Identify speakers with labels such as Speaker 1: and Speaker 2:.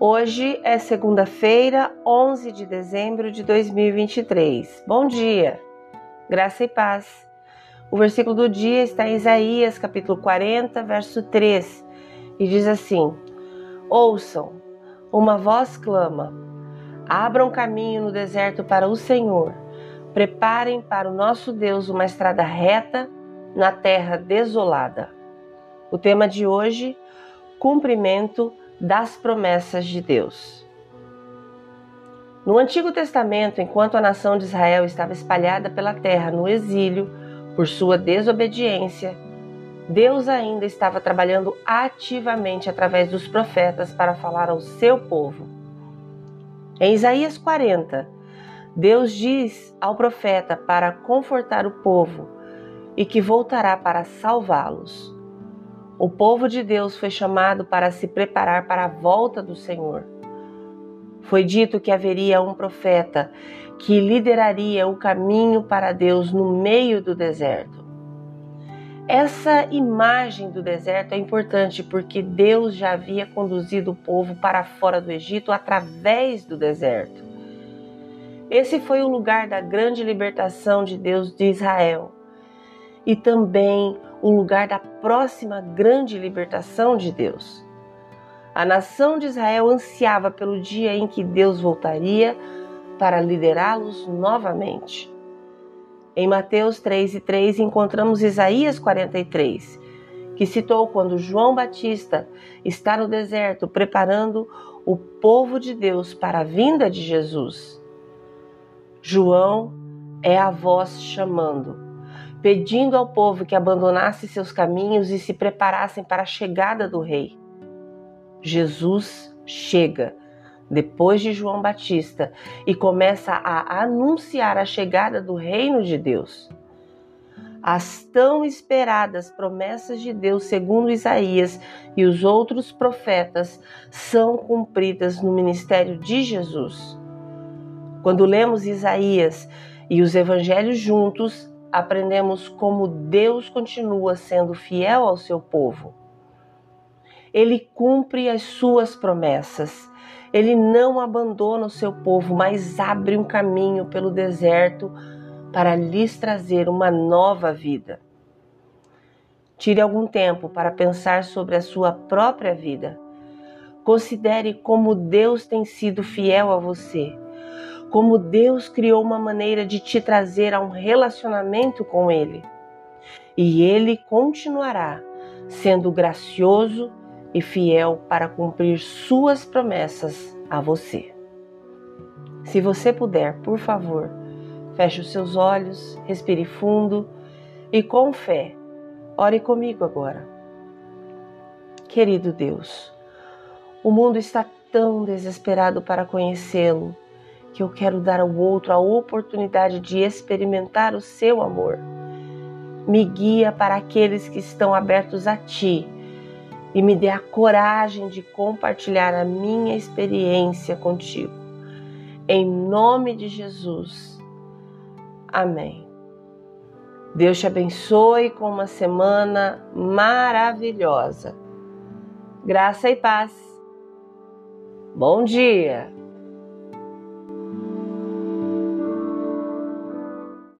Speaker 1: Hoje é segunda-feira, 11 de dezembro de 2023. Bom dia, graça e paz. O versículo do dia está em Isaías, capítulo 40, verso 3, e diz assim: Ouçam, uma voz clama, abram caminho no deserto para o Senhor, preparem para o nosso Deus uma estrada reta na terra desolada. O tema de hoje: cumprimento das promessas de Deus. No Antigo Testamento, enquanto a nação de Israel estava espalhada pela terra no exílio por sua desobediência, Deus ainda estava trabalhando ativamente através dos profetas para falar ao seu povo. Em Isaías 40, Deus diz ao profeta para confortar o povo e que voltará para salvá-los. O povo de Deus foi chamado para se preparar para a volta do Senhor. Foi dito que haveria um profeta que lideraria o caminho para Deus no meio do deserto. Essa imagem do deserto é importante porque Deus já havia conduzido o povo para fora do Egito através do deserto. Esse foi o lugar da grande libertação de Deus de Israel e também o lugar da próxima grande libertação de Deus. A nação de Israel ansiava pelo dia em que Deus voltaria para liderá-los novamente. Em Mateus 3 e 3 encontramos Isaías 43, que citou quando João Batista está no deserto preparando o povo de Deus para a vinda de Jesus. João é a voz chamando pedindo ao povo que abandonasse seus caminhos e se preparassem para a chegada do Rei. Jesus chega depois de João Batista e começa a anunciar a chegada do reino de Deus. As tão esperadas promessas de Deus, segundo Isaías e os outros profetas, são cumpridas no ministério de Jesus. Quando lemos Isaías e os evangelhos juntos, aprendemos como Deus continua sendo fiel ao seu povo. Ele cumpre as suas promessas. Ele não abandona o seu povo, mas abre um caminho pelo deserto para lhes trazer uma nova vida. Tire algum tempo para pensar sobre a sua própria vida. Considere como Deus tem sido fiel a você como Deus criou uma maneira de te trazer a um relacionamento com Ele. E Ele continuará sendo gracioso e fiel para cumprir Suas promessas a você. Se você puder, por favor, feche os seus olhos, respire fundo e com fé, ore comigo agora. Querido Deus, o mundo está tão desesperado para conhecê-lo que eu quero dar ao outro a oportunidade de experimentar o seu amor. Me guia para aqueles que estão abertos a ti e me dê a coragem de compartilhar a minha experiência contigo. Em nome de Jesus. Amém. Deus te abençoe com uma semana maravilhosa. Graça e paz. Bom dia!